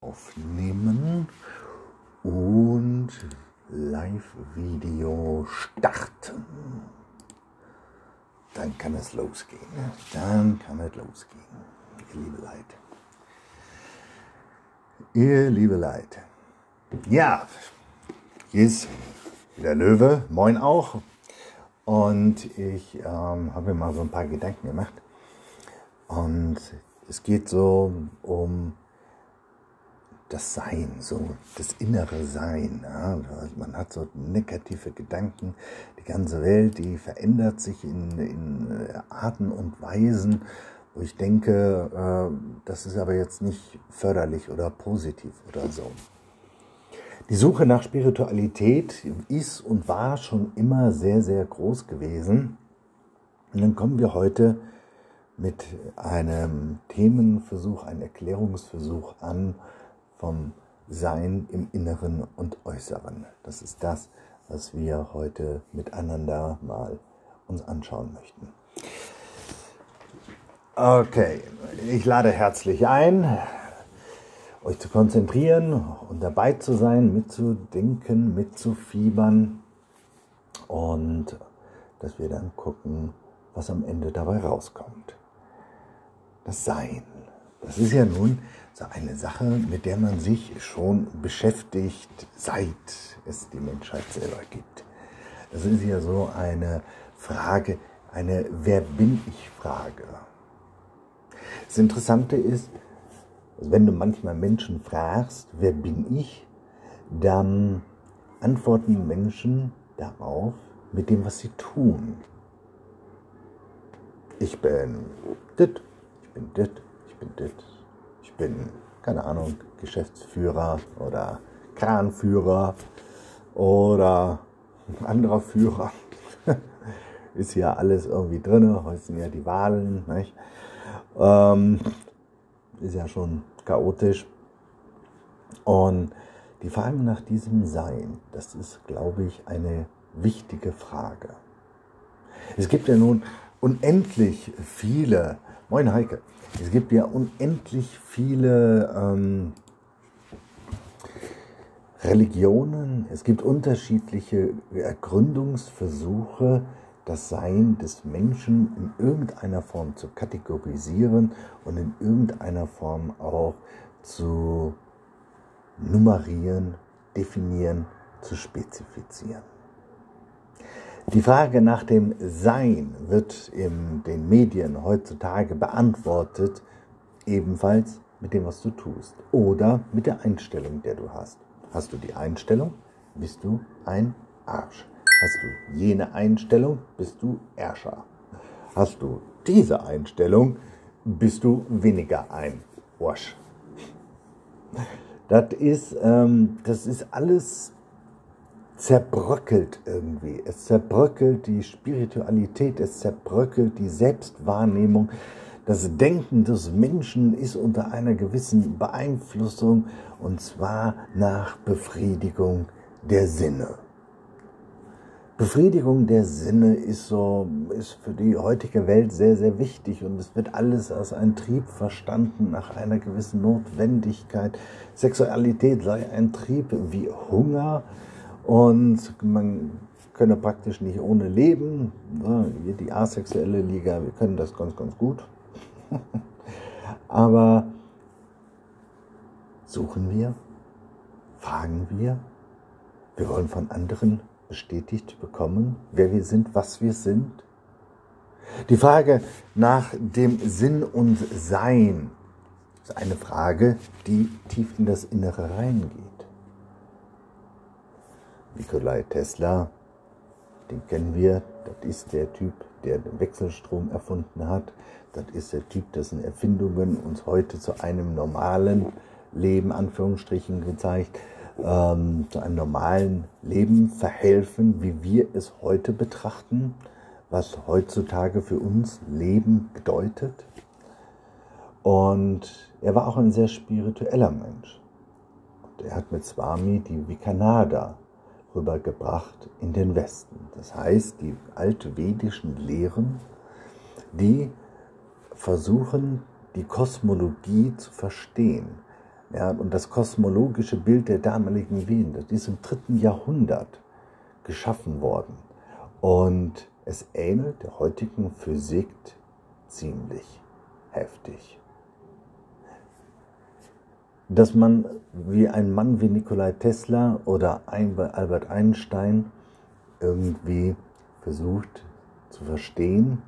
aufnehmen und Live-Video starten. Dann kann es losgehen. Dann kann es losgehen. Ihr liebe Leid. Ihr liebe Leid. Ja, hier ist der Löwe. Moin auch. Und ich ähm, habe mir mal so ein paar Gedanken gemacht. Und es geht so um das Sein, so das innere Sein. Ja. Man hat so negative Gedanken. Die ganze Welt, die verändert sich in, in äh, Arten und Weisen, wo ich denke, äh, das ist aber jetzt nicht förderlich oder positiv oder so. Die Suche nach Spiritualität ist und war schon immer sehr, sehr groß gewesen. Und dann kommen wir heute mit einem Themenversuch, einem Erklärungsversuch an, vom Sein im Inneren und Äußeren. Das ist das, was wir heute miteinander mal uns anschauen möchten. Okay, ich lade herzlich ein, euch zu konzentrieren und dabei zu sein, mitzudenken, mitzufiebern und dass wir dann gucken, was am Ende dabei rauskommt. Das Sein. Das ist ja nun so eine Sache, mit der man sich schon beschäftigt, seit es die Menschheit selber gibt. Das ist ja so eine Frage, eine Wer bin ich Frage. Das Interessante ist, wenn du manchmal Menschen fragst, wer bin ich, dann antworten Menschen darauf mit dem, was sie tun. Ich bin dit, ich bin dit, ich bin dit, bin, keine Ahnung, Geschäftsführer oder Kranführer oder anderer Führer. Ist ja alles irgendwie drin. Heute sind ja die Wahlen. Nicht? Ähm, ist ja schon chaotisch. Und die Frage nach diesem Sein, das ist, glaube ich, eine wichtige Frage. Es gibt ja nun unendlich viele, moin Heike, es gibt ja unendlich viele ähm, Religionen, es gibt unterschiedliche Ergründungsversuche, das Sein des Menschen in irgendeiner Form zu kategorisieren und in irgendeiner Form auch zu nummerieren, definieren, zu spezifizieren. Die Frage nach dem Sein wird in den Medien heutzutage beantwortet, ebenfalls mit dem, was du tust oder mit der Einstellung, der du hast. Hast du die Einstellung, bist du ein Arsch. Hast du jene Einstellung, bist du Ärscher. Hast du diese Einstellung, bist du weniger ein Arsch. Das ist, ähm, das ist alles zerbröckelt irgendwie. Es zerbröckelt die Spiritualität, es zerbröckelt die Selbstwahrnehmung. Das Denken des Menschen ist unter einer gewissen Beeinflussung und zwar nach Befriedigung der Sinne. Befriedigung der Sinne ist so, ist für die heutige Welt sehr, sehr wichtig und es wird alles als ein Trieb verstanden nach einer gewissen Notwendigkeit. Sexualität sei ein Trieb wie Hunger, und man könne praktisch nicht ohne leben. Hier die asexuelle Liga, wir können das ganz, ganz gut. Aber suchen wir, fragen wir, wir wollen von anderen bestätigt bekommen, wer wir sind, was wir sind. Die Frage nach dem Sinn und Sein ist eine Frage, die tief in das Innere reingeht. Nikolai Tesla, den kennen wir, das ist der Typ, der den Wechselstrom erfunden hat. Das ist der Typ, dessen Erfindungen uns heute zu einem normalen Leben, Anführungsstrichen gezeigt, ähm, zu einem normalen Leben verhelfen, wie wir es heute betrachten, was heutzutage für uns Leben bedeutet. Und er war auch ein sehr spiritueller Mensch. Und er hat mit Swami die Vikanada rübergebracht in den Westen. Das heißt, die altvedischen Lehren, die versuchen, die Kosmologie zu verstehen, Ja, und das kosmologische Bild der damaligen Wien, das ist im dritten Jahrhundert geschaffen worden. Und es ähnelt der heutigen Physik ziemlich heftig. Dass man wie ein Mann wie Nikolai Tesla oder Albert Einstein irgendwie versucht zu verstehen,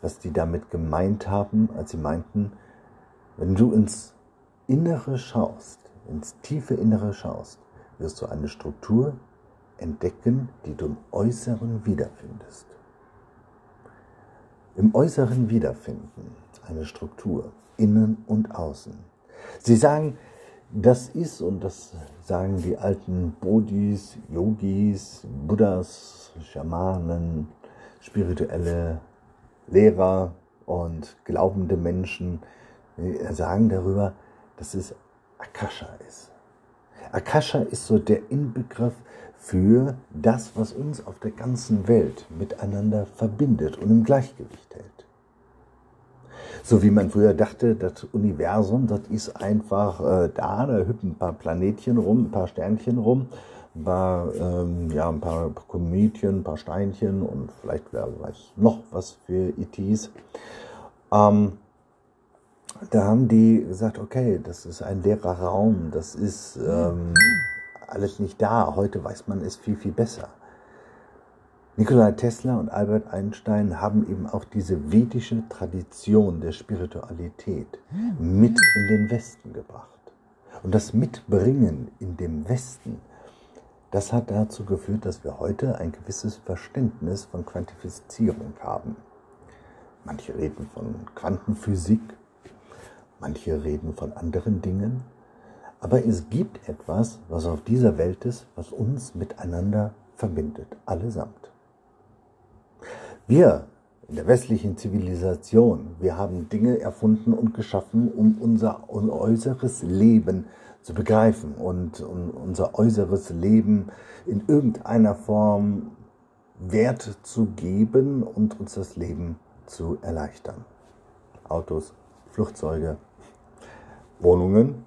was die damit gemeint haben, als sie meinten, wenn du ins Innere schaust, ins tiefe Innere schaust, wirst du eine Struktur entdecken, die du im Äußeren wiederfindest. Im Äußeren wiederfinden eine Struktur, innen und außen. Sie sagen, das ist, und das sagen die alten Bodhis, Yogis, Buddhas, Schamanen, spirituelle Lehrer und glaubende Menschen, sagen darüber, dass es Akasha ist. Akasha ist so der Inbegriff für das, was uns auf der ganzen Welt miteinander verbindet und im Gleichgewicht hält. So wie man früher dachte, das Universum, das ist einfach äh, da, da hüpfen ein paar Planetchen rum, ein paar Sternchen rum, ein paar, ähm, ja, ein paar Kometchen, ein paar Steinchen und vielleicht, wer weiß, noch was für ETs. Ähm, da haben die gesagt, okay, das ist ein leerer Raum, das ist ähm, alles nicht da. Heute weiß man es viel, viel besser. Nikola Tesla und Albert Einstein haben eben auch diese vedische Tradition der Spiritualität mit in den Westen gebracht. Und das Mitbringen in dem Westen, das hat dazu geführt, dass wir heute ein gewisses Verständnis von Quantifizierung haben. Manche reden von Quantenphysik, manche reden von anderen Dingen, aber es gibt etwas, was auf dieser Welt ist, was uns miteinander verbindet, allesamt. Wir in der westlichen Zivilisation, wir haben Dinge erfunden und geschaffen, um unser äußeres Leben zu begreifen und um unser äußeres Leben in irgendeiner Form Wert zu geben und uns das Leben zu erleichtern. Autos, Flugzeuge, Wohnungen,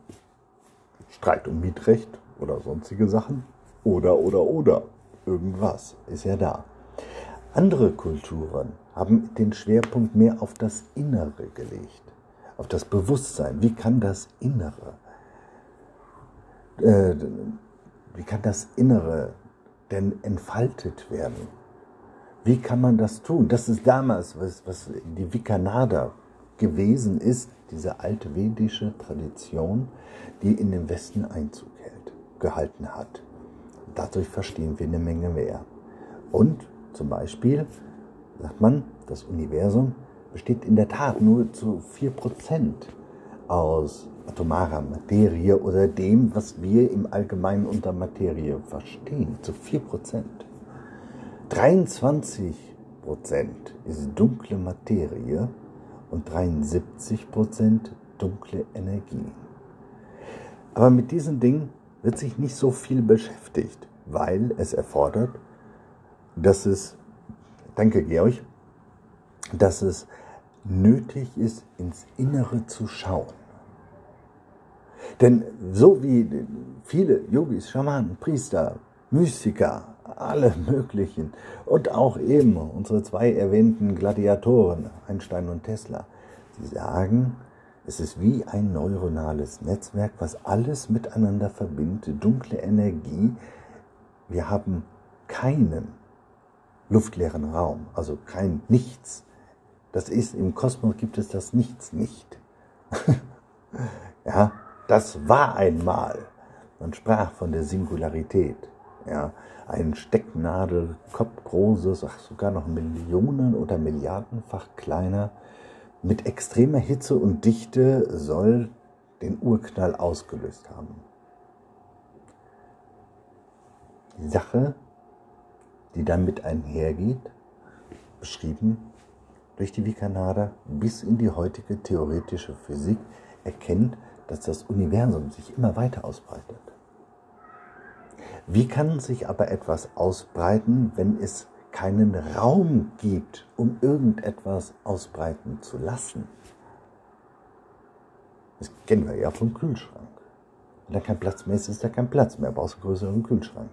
Streit um Mietrecht oder sonstige Sachen oder oder oder irgendwas ist ja da. Andere Kulturen haben den Schwerpunkt mehr auf das Innere gelegt, auf das Bewusstsein. Wie kann das Innere, äh, wie kann das Innere denn entfaltet werden? Wie kann man das tun? Das ist damals, was, was die Vikanada gewesen ist, diese alte vedische Tradition, die in den Westen Einzug hält, gehalten hat. Dadurch verstehen wir eine Menge mehr. Und zum Beispiel sagt man, das Universum besteht in der Tat nur zu 4% aus atomarer Materie oder dem, was wir im Allgemeinen unter Materie verstehen, zu 4%. 23% ist dunkle Materie und 73% dunkle Energie. Aber mit diesen Dingen wird sich nicht so viel beschäftigt, weil es erfordert dass es, danke Georg, dass es nötig ist, ins Innere zu schauen. Denn so wie viele Yogis, Schamanen, Priester, Mystiker, alle möglichen und auch eben unsere zwei erwähnten Gladiatoren, Einstein und Tesla, sie sagen, es ist wie ein neuronales Netzwerk, was alles miteinander verbindet, dunkle Energie. Wir haben keinen luftleeren Raum, also kein Nichts. Das ist, im Kosmos gibt es das Nichts nicht. ja, das war einmal. Man sprach von der Singularität. Ja, ein Stecknadelkopf großes, ach, sogar noch Millionen oder Milliardenfach kleiner, mit extremer Hitze und Dichte soll den Urknall ausgelöst haben. Die Sache die damit einhergeht, beschrieben durch die Vikanada bis in die heutige theoretische Physik, erkennt, dass das Universum sich immer weiter ausbreitet. Wie kann sich aber etwas ausbreiten, wenn es keinen Raum gibt, um irgendetwas ausbreiten zu lassen? Das kennen wir ja vom Kühlschrank. Wenn da kein Platz mehr ist, ist da kein Platz mehr. Brauchst du einen größeren Kühlschrank.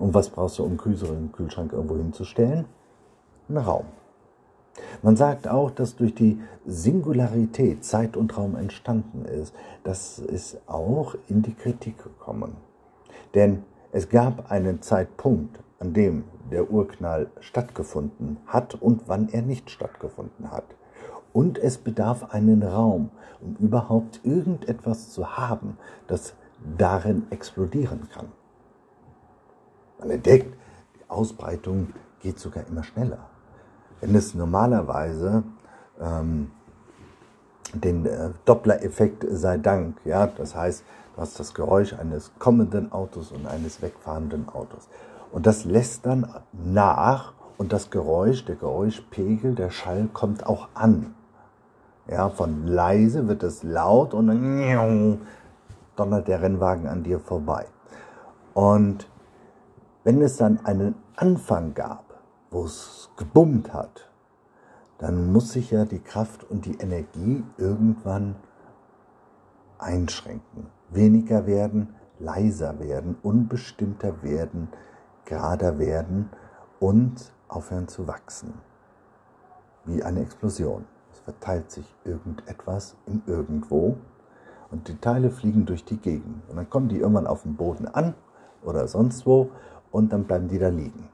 Und was brauchst du, um einen größeren Kühlschrank irgendwo hinzustellen? Einen Raum. Man sagt auch, dass durch die Singularität Zeit und Raum entstanden ist. Das ist auch in die Kritik gekommen. Denn es gab einen Zeitpunkt, an dem der Urknall stattgefunden hat und wann er nicht stattgefunden hat. Und es bedarf einen Raum, um überhaupt irgendetwas zu haben, das darin explodieren kann. Man entdeckt, die Ausbreitung geht sogar immer schneller. Wenn es normalerweise ähm, den äh, Doppler-Effekt sei Dank, ja, das heißt, du hast das Geräusch eines kommenden Autos und eines wegfahrenden Autos. Und das lässt dann nach und das Geräusch, der Geräuschpegel, der Schall kommt auch an. Ja, von leise wird es laut und dann donnert der Rennwagen an dir vorbei. Und wenn es dann einen Anfang gab, wo es gebummt hat, dann muss sich ja die Kraft und die Energie irgendwann einschränken, weniger werden, leiser werden, unbestimmter werden, gerader werden und aufhören zu wachsen. Wie eine Explosion. Es verteilt sich irgendetwas im Irgendwo und die Teile fliegen durch die Gegend. Und dann kommen die irgendwann auf den Boden an oder sonst wo und dann bleiben die da liegen.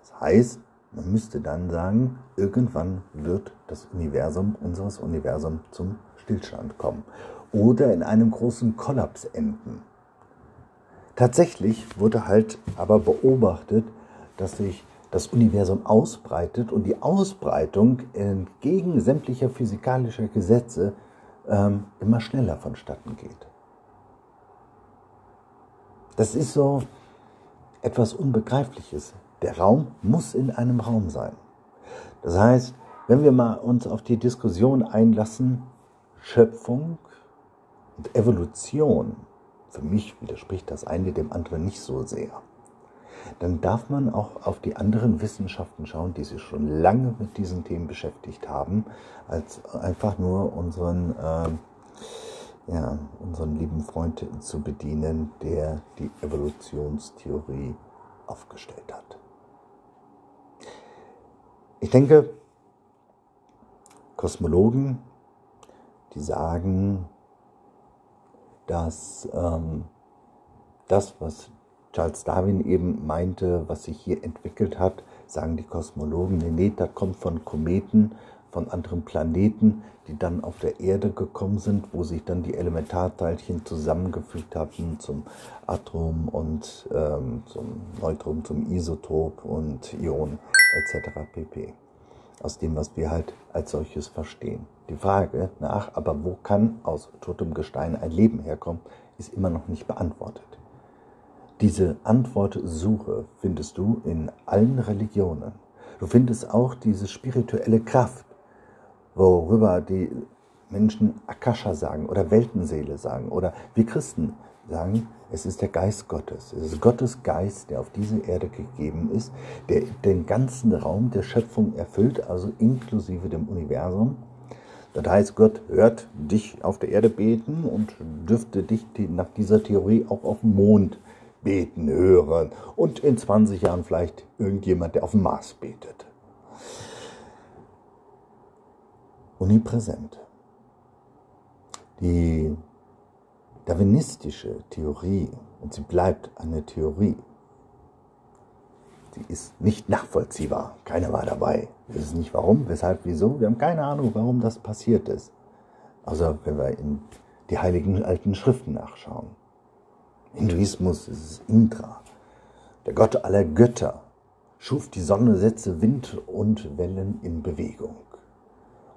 Das heißt, man müsste dann sagen, irgendwann wird das Universum, unseres Universums zum Stillstand kommen oder in einem großen Kollaps enden. Tatsächlich wurde halt aber beobachtet, dass sich das Universum ausbreitet und die Ausbreitung entgegen sämtlicher physikalischer Gesetze ähm, immer schneller vonstatten geht. Das ist so etwas Unbegreifliches. Der Raum muss in einem Raum sein. Das heißt, wenn wir mal uns auf die Diskussion einlassen, Schöpfung und Evolution, für mich widerspricht das eine dem anderen nicht so sehr, dann darf man auch auf die anderen Wissenschaften schauen, die sich schon lange mit diesen Themen beschäftigt haben, als einfach nur unseren, äh, ja, unseren lieben Freund zu bedienen, der die Evolutionstheorie aufgestellt hat. Ich denke, Kosmologen, die sagen, dass ähm, das, was Charles Darwin eben meinte, was sich hier entwickelt hat, sagen die Kosmologen, nee, nee, das kommt von Kometen, von anderen Planeten, die dann auf der Erde gekommen sind, wo sich dann die Elementarteilchen zusammengefügt hatten zum Atom und ähm, zum Neutron, zum Isotop und Ion etc. pp. Aus dem, was wir halt als solches verstehen. Die Frage nach, aber wo kann aus totem Gestein ein Leben herkommen, ist immer noch nicht beantwortet. Diese Antwortsuche findest du in allen Religionen. Du findest auch diese spirituelle Kraft, worüber die Menschen Akasha sagen oder Weltenseele sagen oder wir Christen sagen, es ist der Geist Gottes. Es ist Gottes Geist, der auf diese Erde gegeben ist, der den ganzen Raum der Schöpfung erfüllt, also inklusive dem Universum. Das heißt, Gott hört dich auf der Erde beten und dürfte dich nach dieser Theorie auch auf dem Mond beten hören. Und in 20 Jahren vielleicht irgendjemand, der auf dem Mars betet. Omnipräsent. Die darwinistische Theorie, und sie bleibt eine Theorie, die ist nicht nachvollziehbar. Keiner war dabei. Wir wissen nicht warum, weshalb, wieso. Wir haben keine Ahnung, warum das passiert ist. Also wenn wir in die heiligen alten Schriften nachschauen. Hinduismus ist Indra, der Gott aller Götter, schuf die Sonne, setzte Wind und Wellen in Bewegung.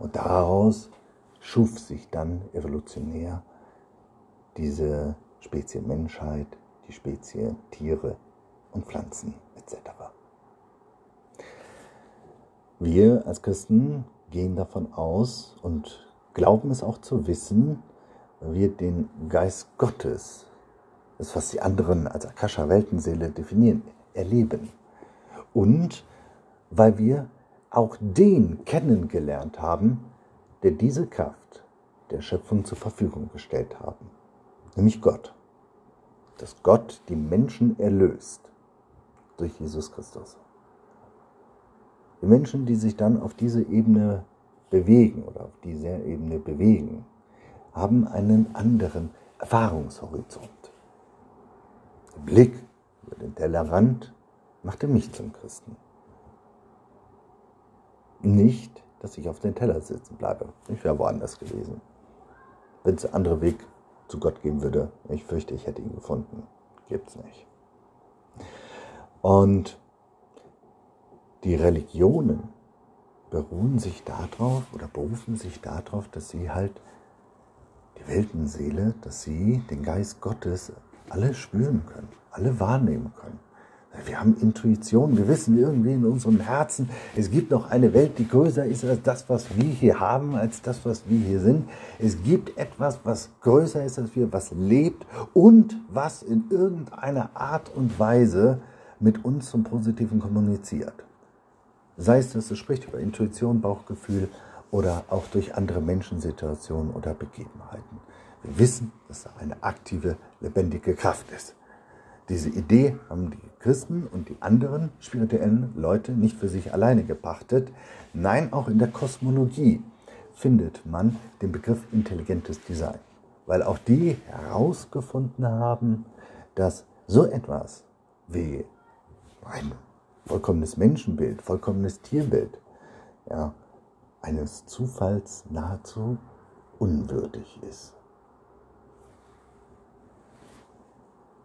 Und daraus schuf sich dann evolutionär diese Spezie Menschheit, die Spezie Tiere und Pflanzen etc. Wir als Christen gehen davon aus und glauben es auch zu wissen, wir den Geist Gottes, das was die anderen als Akasha Weltenseele definieren, erleben. Und weil wir auch den kennengelernt haben, der diese Kraft der Schöpfung zur Verfügung gestellt haben nämlich Gott. dass Gott die Menschen erlöst durch Jesus Christus. Die Menschen, die sich dann auf diese Ebene bewegen oder auf dieser Ebene bewegen, haben einen anderen Erfahrungshorizont. Der Blick über den Tellerrand machte mich zum Christen. Nicht, dass ich auf den Teller sitzen bleibe. Ich wäre woanders gewesen. Wenn es einen anderen Weg zu Gott geben würde, ich fürchte, ich hätte ihn gefunden. Gibt's nicht. Und die Religionen beruhen sich darauf oder berufen sich darauf, dass sie halt die Weltenseele, dass sie den Geist Gottes alle spüren können, alle wahrnehmen können. Wir haben Intuition, wir wissen irgendwie in unserem Herzen, es gibt noch eine Welt, die größer ist als das, was wir hier haben, als das, was wir hier sind. Es gibt etwas, was größer ist als wir, was lebt und was in irgendeiner Art und Weise mit uns zum Positiven kommuniziert. Sei es, dass es spricht über Intuition, Bauchgefühl oder auch durch andere Menschensituationen oder Begebenheiten. Wir wissen, dass da eine aktive, lebendige Kraft ist. Diese Idee haben die Christen und die anderen spirituellen Leute nicht für sich alleine gepachtet. Nein, auch in der Kosmologie findet man den Begriff intelligentes Design, weil auch die herausgefunden haben, dass so etwas wie ein vollkommenes Menschenbild, vollkommenes Tierbild, ja, eines Zufalls nahezu unwürdig ist.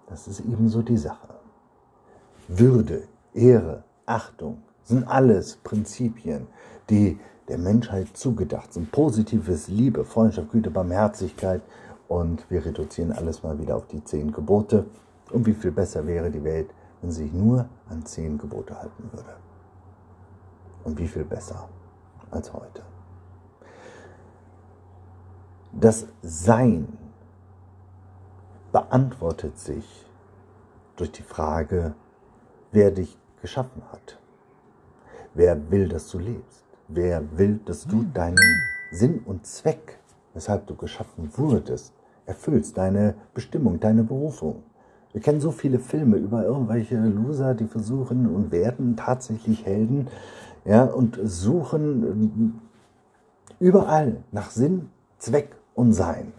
Das ist ebenso die Sache. Würde, Ehre, Achtung sind alles Prinzipien, die der Menschheit zugedacht sind. Positives Liebe, Freundschaft, Güte, Barmherzigkeit und wir reduzieren alles mal wieder auf die zehn Gebote. Und wie viel besser wäre die Welt, wenn sie sich nur an zehn Gebote halten würde. Und wie viel besser als heute. Das Sein beantwortet sich durch die Frage, wer dich geschaffen hat. Wer will, dass du lebst? Wer will, dass du hm. deinen Sinn und Zweck, weshalb du geschaffen wurdest, erfüllst, deine Bestimmung, deine Berufung? Wir kennen so viele Filme über irgendwelche Loser, die versuchen und werden tatsächlich Helden, ja, und suchen überall nach Sinn, Zweck und Sein.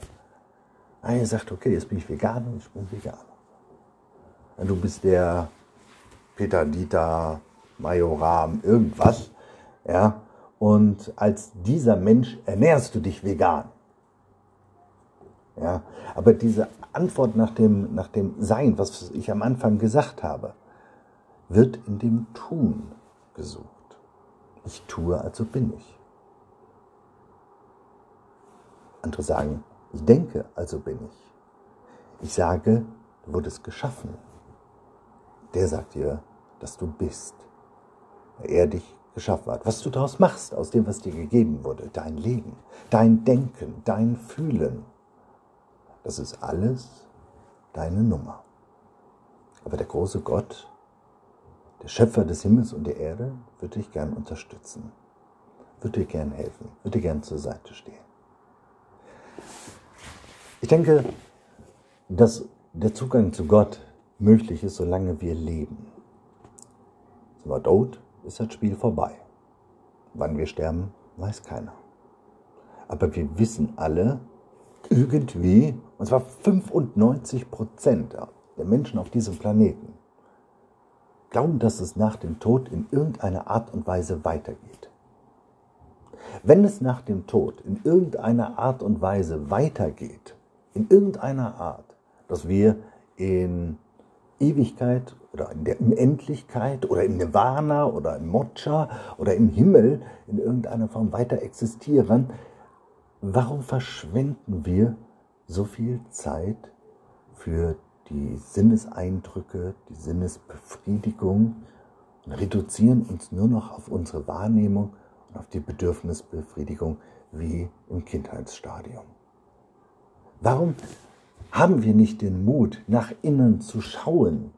Einer sagt, okay, jetzt bin ich vegan und ich bin vegan. Du bist der Peter Dieter Majoram irgendwas, ja, und als dieser Mensch ernährst du dich vegan. Ja, aber diese Antwort nach dem, nach dem Sein, was ich am Anfang gesagt habe, wird in dem Tun gesucht. Ich tue, also bin ich. Andere sagen, ich denke, also bin ich. Ich sage, du wurdest geschaffen. Der sagt dir, dass du bist. Er dich geschaffen hat. Was du daraus machst, aus dem, was dir gegeben wurde, dein Leben, dein Denken, dein Fühlen, das ist alles deine Nummer. Aber der große Gott, der Schöpfer des Himmels und der Erde, wird dich gern unterstützen, wird dir gern helfen, wird dir gern zur Seite stehen. Ich denke, dass der Zugang zu Gott möglich ist, solange wir leben. Sind wir tot, ist das Spiel vorbei. Wann wir sterben, weiß keiner. Aber wir wissen alle, irgendwie, und zwar 95 Prozent der Menschen auf diesem Planeten, glauben, dass es nach dem Tod in irgendeiner Art und Weise weitergeht. Wenn es nach dem Tod in irgendeiner Art und Weise weitergeht, in irgendeiner Art, dass wir in Ewigkeit oder in der Unendlichkeit oder im Nirvana oder im Moksha oder im Himmel in irgendeiner Form weiter existieren, warum verschwenden wir so viel Zeit für die Sinneseindrücke, die Sinnesbefriedigung und reduzieren uns nur noch auf unsere Wahrnehmung und auf die Bedürfnisbefriedigung wie im Kindheitsstadium? Warum haben wir nicht den Mut, nach innen zu schauen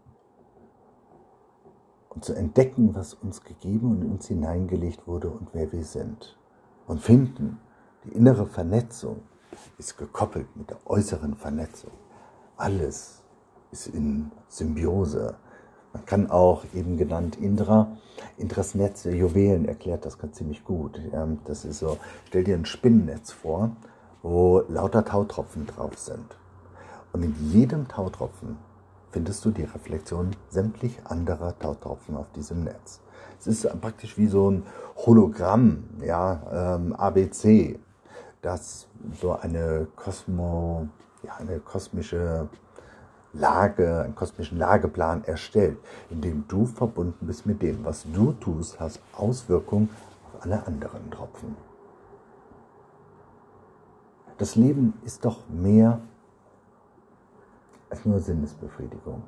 und zu entdecken, was uns gegeben und in uns hineingelegt wurde und wer wir sind? Und finden, die innere Vernetzung ist gekoppelt mit der äußeren Vernetzung. Alles ist in Symbiose. Man kann auch eben genannt Indra, Indras Netz der Juwelen erklärt das ganz ziemlich gut. Das ist so, stell dir ein Spinnennetz vor, wo lauter Tautropfen drauf sind. Und in jedem Tautropfen findest du die Reflexion sämtlich anderer Tautropfen auf diesem Netz. Es ist praktisch wie so ein Hologramm, ja, ähm, ABC, das so eine Kosmo, ja, eine kosmische Lage, einen kosmischen Lageplan erstellt, in dem du verbunden bist mit dem, was du tust, hast Auswirkungen auf alle anderen Tropfen. Das Leben ist doch mehr als nur Sinnesbefriedigung,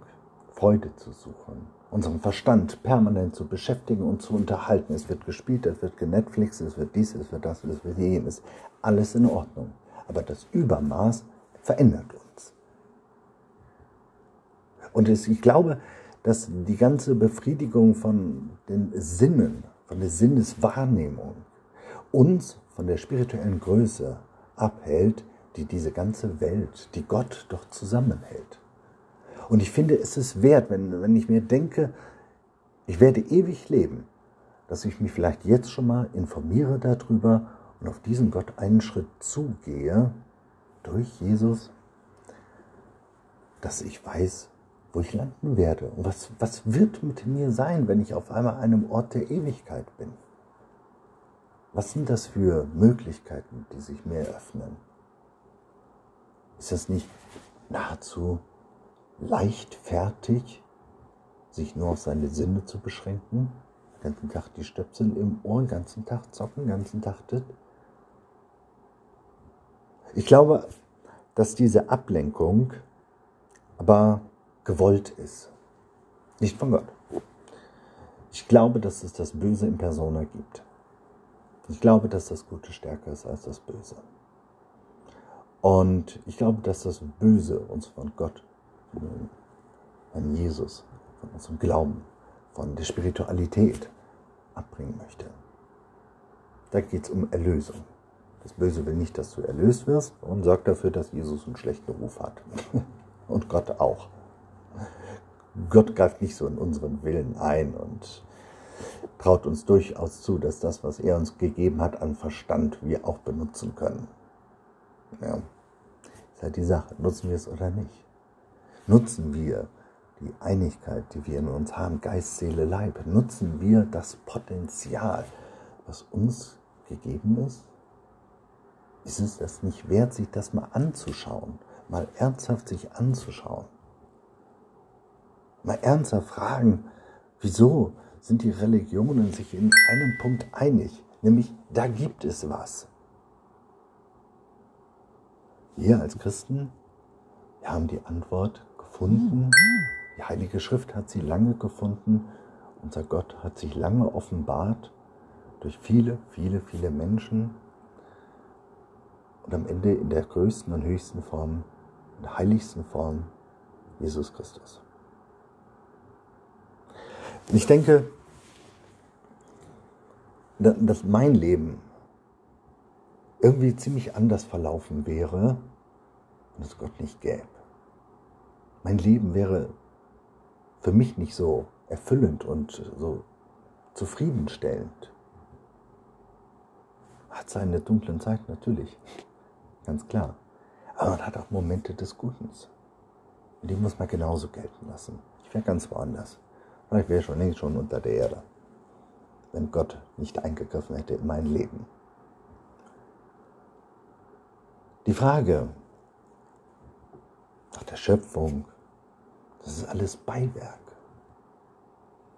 Freude zu suchen, unseren Verstand permanent zu beschäftigen und zu unterhalten. Es wird gespielt, es wird genetflix, es wird dies, es wird das, es wird jenes. Alles in Ordnung. Aber das Übermaß verändert uns. Und ich glaube, dass die ganze Befriedigung von den Sinnen, von der Sinneswahrnehmung uns von der spirituellen Größe abhält, die diese ganze Welt, die Gott doch zusammenhält. Und ich finde, es ist wert, wenn, wenn ich mir denke, ich werde ewig leben, dass ich mich vielleicht jetzt schon mal informiere darüber und auf diesen Gott einen Schritt zugehe durch Jesus, dass ich weiß, wo ich landen werde und was, was wird mit mir sein, wenn ich auf einmal einem Ort der Ewigkeit bin. Was sind das für Möglichkeiten, die sich mir eröffnen? Ist das nicht nahezu leichtfertig, sich nur auf seine Sinne zu beschränken? Den ganzen Tag die Stöpsel im Ohr, den ganzen Tag zocken, den ganzen Tag das? Ich glaube, dass diese Ablenkung aber gewollt ist. Nicht von Gott. Ich glaube, dass es das Böse in Persona gibt. Ich glaube, dass das Gute stärker ist als das Böse. Und ich glaube, dass das Böse uns von Gott, von Jesus, von unserem Glauben, von der Spiritualität abbringen möchte. Da geht es um Erlösung. Das Böse will nicht, dass du erlöst wirst und sorgt dafür, dass Jesus einen schlechten Ruf hat. Und Gott auch. Gott greift nicht so in unseren Willen ein und traut uns durchaus zu, dass das, was er uns gegeben hat an Verstand, wir auch benutzen können. Ja. Ist die Sache, nutzen wir es oder nicht? Nutzen wir die Einigkeit, die wir in uns haben, Geist, Seele, Leib, nutzen wir das Potenzial, was uns gegeben ist? Ist es das nicht wert, sich das mal anzuschauen, mal ernsthaft sich anzuschauen? Mal ernsthaft fragen, wieso sind die Religionen sich in einem Punkt einig, nämlich da gibt es was. Wir als Christen, wir haben die Antwort gefunden. Die Heilige Schrift hat sie lange gefunden. Unser Gott hat sich lange offenbart durch viele, viele, viele Menschen. Und am Ende in der größten und höchsten Form, in der heiligsten Form, Jesus Christus. Und ich denke, dass mein Leben irgendwie ziemlich anders verlaufen wäre, wenn es Gott nicht gäbe. Mein Leben wäre für mich nicht so erfüllend und so zufriedenstellend. Hat seine dunklen Zeiten natürlich, ganz klar. Aber man hat auch Momente des Gutens. Und die muss man genauso gelten lassen. Ich wäre ganz woanders. Ich wäre schon längst schon unter der Erde, wenn Gott nicht eingegriffen hätte in mein Leben. Die Frage nach der Schöpfung, das ist alles Beiwerk.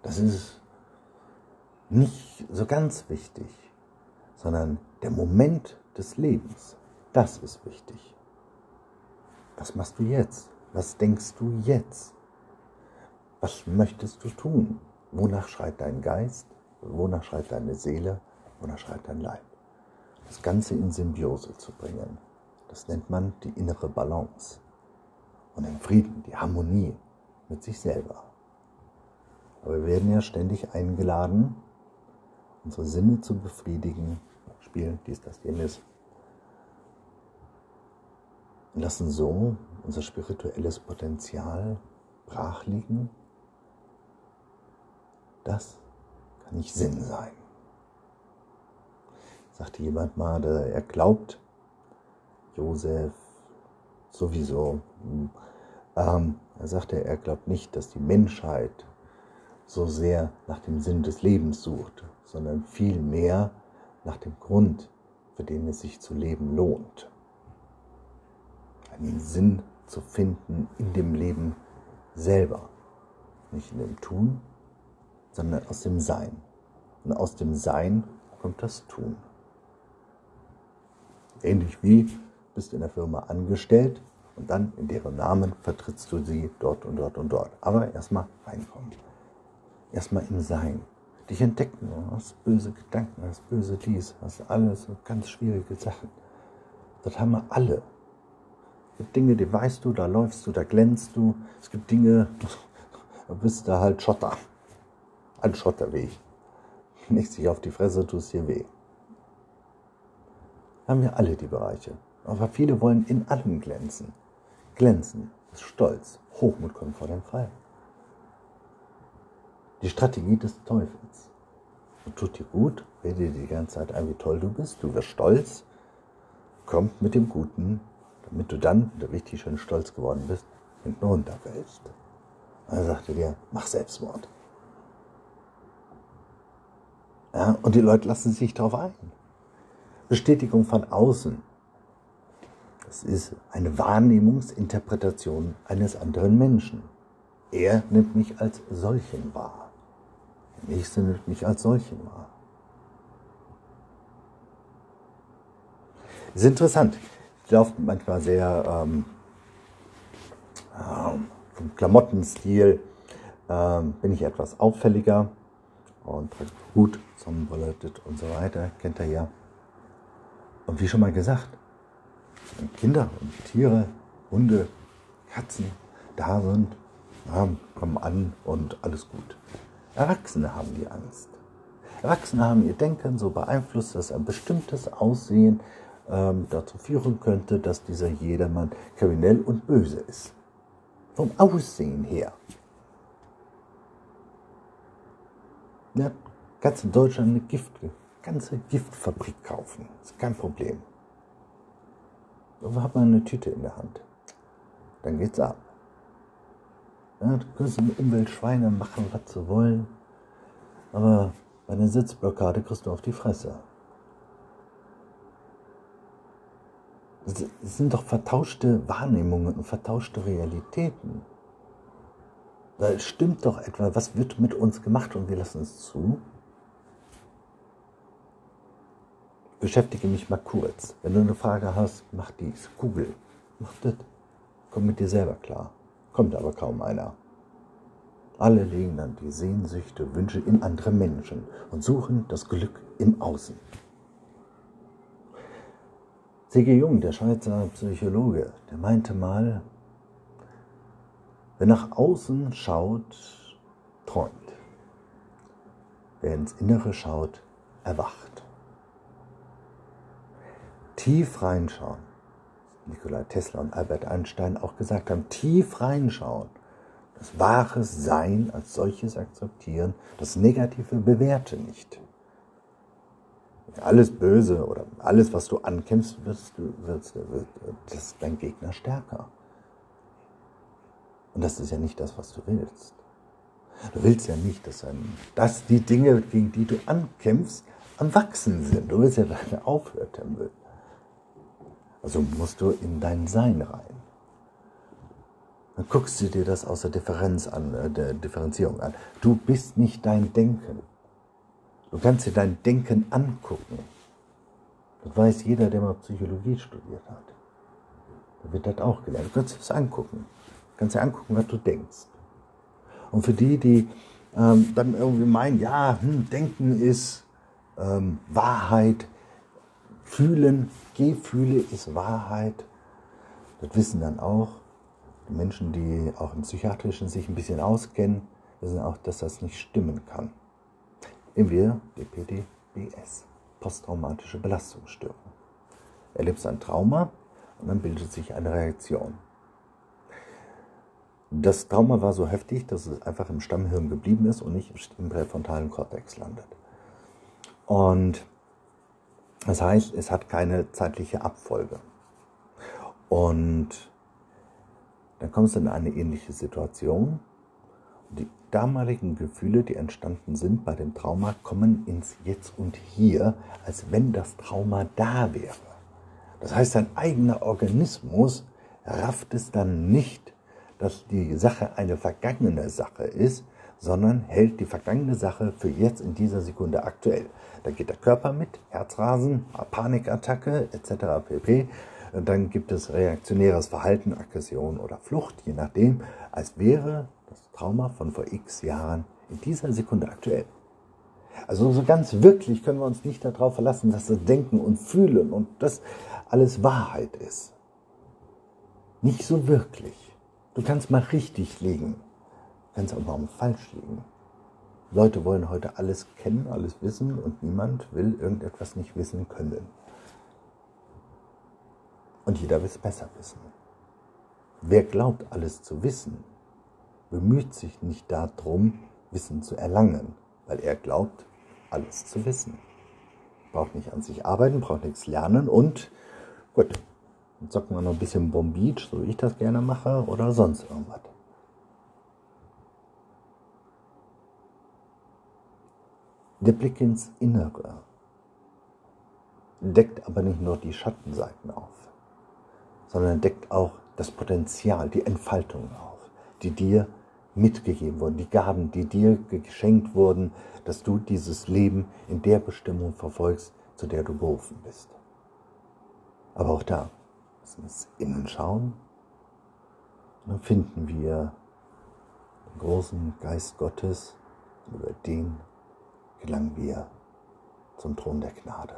Das ist nicht so ganz wichtig, sondern der Moment des Lebens, das ist wichtig. Was machst du jetzt? Was denkst du jetzt? Was möchtest du tun? Wonach schreit dein Geist? Wonach schreit deine Seele? Wonach schreit dein Leib? Das Ganze in Symbiose zu bringen. Das nennt man die innere Balance. Und den Frieden, die Harmonie mit sich selber. Aber wir werden ja ständig eingeladen, unsere Sinne zu befriedigen, spielen dies, das, jenes. Und lassen so unser spirituelles Potenzial brach liegen, das kann nicht Sinn sein. Sagte jemand mal, er glaubt, Josef sowieso, ähm, er sagte, er glaubt nicht, dass die Menschheit so sehr nach dem Sinn des Lebens sucht, sondern vielmehr nach dem Grund, für den es sich zu leben lohnt. Einen Sinn zu finden in dem Leben selber. Nicht in dem Tun, sondern aus dem Sein. Und aus dem Sein kommt das Tun. Ähnlich wie bist in der Firma angestellt und dann in deren Namen vertrittst du sie dort und dort und dort. Aber erstmal reinkommen. Erstmal im Sein. Dich entdecken. Du hast böse Gedanken, hast böse dies, hast alles ganz schwierige Sachen. Das haben wir alle. Es gibt Dinge, die weißt du, da läufst du, da glänzt du. Es gibt Dinge, da bist du halt Schotter. Ein Schotterweg. Nicht sich auf die Fresse, tust dir weh. Haben wir alle die Bereiche. Aber viele wollen in allem glänzen. Glänzen ist Stolz. Hochmut kommt vor dem Fall. Die Strategie des Teufels. Und tut dir gut, rede dir die ganze Zeit ein, wie toll du bist, du wirst stolz, kommt mit dem Guten, damit du dann, wenn du richtig schön stolz geworden bist, hinten runterfällst. Dann sagte dir, mach Selbstmord. Ja, und die Leute lassen sich darauf ein. Bestätigung von außen. Das ist eine Wahrnehmungsinterpretation eines anderen Menschen. Er nimmt mich als solchen wahr. Der Nächste nimmt mich als solchen wahr. Das ist interessant. Ich laufe manchmal sehr ähm, äh, vom Klamottenstil ähm, bin ich etwas auffälliger und trage Hut, Sonnenbrille und so weiter, kennt er ja. Und wie schon mal gesagt, Kinder und Tiere, Hunde, Katzen da sind, kommen an und alles gut. Erwachsene haben die Angst. Erwachsene haben ihr Denken so beeinflusst, dass ein bestimmtes Aussehen ähm, dazu führen könnte, dass dieser Jedermann kriminell und böse ist. Vom Aussehen her. Ja, kannst in Deutschland eine Gift, ganze Giftfabrik kaufen. Ist kein Problem. Hat man eine Tüte in der Hand. Dann geht's ab. Ja, du kannst mit Umweltschweine machen, was sie wollen. Aber bei einer Sitzblockade kriegst du auf die Fresse. Das sind doch vertauschte Wahrnehmungen und vertauschte Realitäten. Da stimmt doch etwa, was wird mit uns gemacht und wir lassen es zu. Beschäftige mich mal kurz. Wenn du eine Frage hast, mach dies. Google. Mach das. Komm mit dir selber klar. Kommt aber kaum einer. Alle legen dann die Sehnsüchte, Wünsche in andere Menschen und suchen das Glück im Außen. C.G. Jung, der Schweizer Psychologe, der meinte mal, wer nach außen schaut, träumt. Wer ins Innere schaut, erwacht. Tief reinschauen. Nikola Tesla und Albert Einstein auch gesagt haben, tief reinschauen. Das wahre Sein als solches akzeptieren, das Negative bewerte nicht alles Böse oder alles, was du ankämpfst, wirst, wirst, das ist dein Gegner stärker. Und das ist ja nicht das, was du willst. Du willst ja nicht, dass, ein, dass die Dinge, gegen die du ankämpfst, am Wachsen sind. Du willst ja deine Aufhörtempel. Also musst du in dein Sein rein. Dann guckst du dir das aus der Differenz an, äh, der Differenzierung an. Du bist nicht dein Denken. Du kannst dir dein Denken angucken. Das weiß jeder, der mal Psychologie studiert hat. Da wird das auch gelernt. Du kannst es angucken. Du kannst dir angucken, was du denkst. Und für die, die ähm, dann irgendwie meinen, ja, hm, Denken ist ähm, Wahrheit, Fühlen, Gefühle ist Wahrheit, das wissen dann auch die Menschen, die auch im Psychiatrischen sich ein bisschen auskennen, wissen auch, dass das nicht stimmen kann nehmen wir DPDBS, posttraumatische Belastungsstörung. Erlebst ein Trauma und dann bildet sich eine Reaktion. Das Trauma war so heftig, dass es einfach im Stammhirn geblieben ist und nicht im präfrontalen Kortex landet. Und das heißt, es hat keine zeitliche Abfolge. Und dann kommst du in eine ähnliche Situation. Die damaligen Gefühle, die entstanden sind bei dem Trauma, kommen ins Jetzt und Hier, als wenn das Trauma da wäre. Das heißt, dein eigener Organismus rafft es dann nicht, dass die Sache eine vergangene Sache ist, sondern hält die vergangene Sache für jetzt in dieser Sekunde aktuell. Da geht der Körper mit, Herzrasen, Panikattacke etc. pp. Und dann gibt es reaktionäres Verhalten, Aggression oder Flucht, je nachdem, als wäre das Trauma von vor x Jahren in dieser Sekunde aktuell. Also so ganz wirklich können wir uns nicht darauf verlassen, dass das Denken und Fühlen und das alles Wahrheit ist. Nicht so wirklich. Du kannst mal richtig liegen, du kannst auch mal falsch liegen. Leute wollen heute alles kennen, alles wissen und niemand will irgendetwas nicht wissen können. Und jeder will es besser wissen. Wer glaubt, alles zu wissen, bemüht sich nicht darum, Wissen zu erlangen, weil er glaubt, alles zu wissen. Braucht nicht an sich arbeiten, braucht nichts lernen und gut, dann zocken wir noch ein bisschen Bombeach, so wie ich das gerne mache, oder sonst irgendwas. Der Blick ins Innere deckt aber nicht nur die Schattenseiten auf, sondern deckt auch das Potenzial, die Entfaltung auf, die dir mitgegeben wurden, die Gaben, die dir geschenkt wurden, dass du dieses Leben in der Bestimmung verfolgst, zu der du berufen bist. Aber auch da müssen wir ins Innen schauen und dann finden wir den großen Geist Gottes, über den gelangen wir zum Thron der Gnade.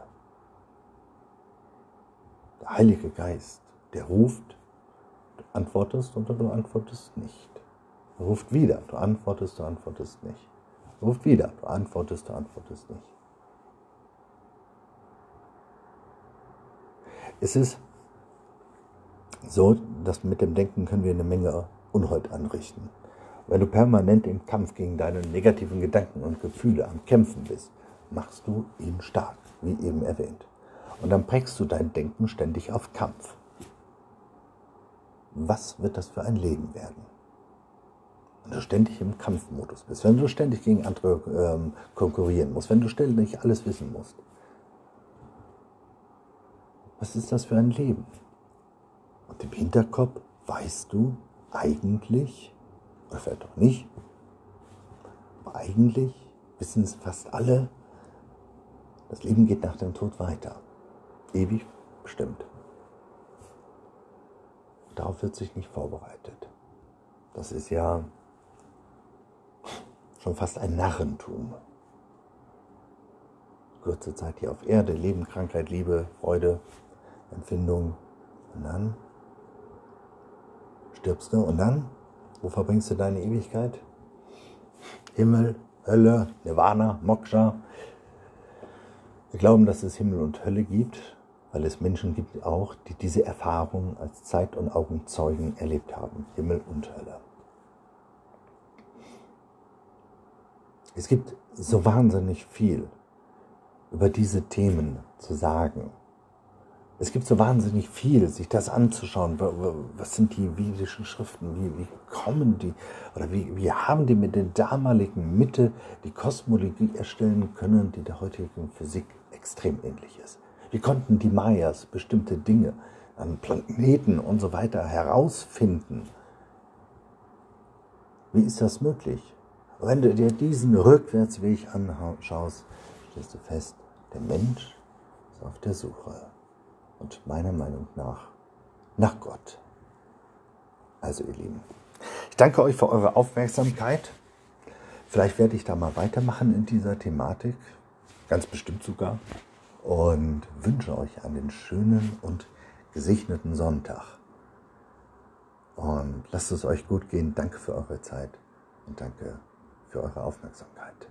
Der Heilige Geist, der ruft, du antwortest oder du antwortest nicht. Er ruft wieder, du antwortest, du antwortest nicht. Er ruft wieder, du antwortest, du antwortest nicht. Es ist so, dass mit dem Denken können wir eine Menge Unhold anrichten. Wenn du permanent im Kampf gegen deine negativen Gedanken und Gefühle am Kämpfen bist, machst du ihn stark, wie eben erwähnt. Und dann prägst du dein Denken ständig auf Kampf. Was wird das für ein Leben werden? Wenn du ständig im Kampfmodus bist, wenn du ständig gegen andere ähm, konkurrieren musst, wenn du ständig alles wissen musst. Was ist das für ein Leben? Und im Hinterkopf weißt du eigentlich, oder vielleicht auch nicht. Aber eigentlich wissen es fast alle, das Leben geht nach dem Tod weiter. Ewig bestimmt. Darauf wird sich nicht vorbereitet. Das ist ja schon fast ein Narrentum. Kurze Zeit hier auf Erde, Leben, Krankheit, Liebe, Freude, Empfindung. Und dann stirbst du und dann wo verbringst du deine Ewigkeit? Himmel, Hölle, Nirvana, Moksha. Wir glauben, dass es Himmel und Hölle gibt, weil es Menschen gibt auch, die diese Erfahrung als Zeit- und Augenzeugen erlebt haben. Himmel und Hölle. Es gibt so wahnsinnig viel über diese Themen zu sagen. Es gibt so wahnsinnig viel, sich das anzuschauen. Was sind die vedischen Schriften? Wie, wie kommen die oder wie, wie haben die mit der damaligen Mitte die Kosmologie erstellen können, die der heutigen Physik extrem ähnlich ist? Wie konnten die Mayas bestimmte Dinge an Planeten und so weiter herausfinden? Wie ist das möglich? Wenn du dir diesen Rückwärtsweg anschaust, stellst du fest, der Mensch ist auf der Suche und meiner Meinung nach nach Gott. Also ihr Lieben, ich danke euch für eure Aufmerksamkeit. Vielleicht werde ich da mal weitermachen in dieser Thematik, ganz bestimmt sogar, und wünsche euch einen schönen und gesegneten Sonntag. Und lasst es euch gut gehen. Danke für eure Zeit und danke für eure Aufmerksamkeit.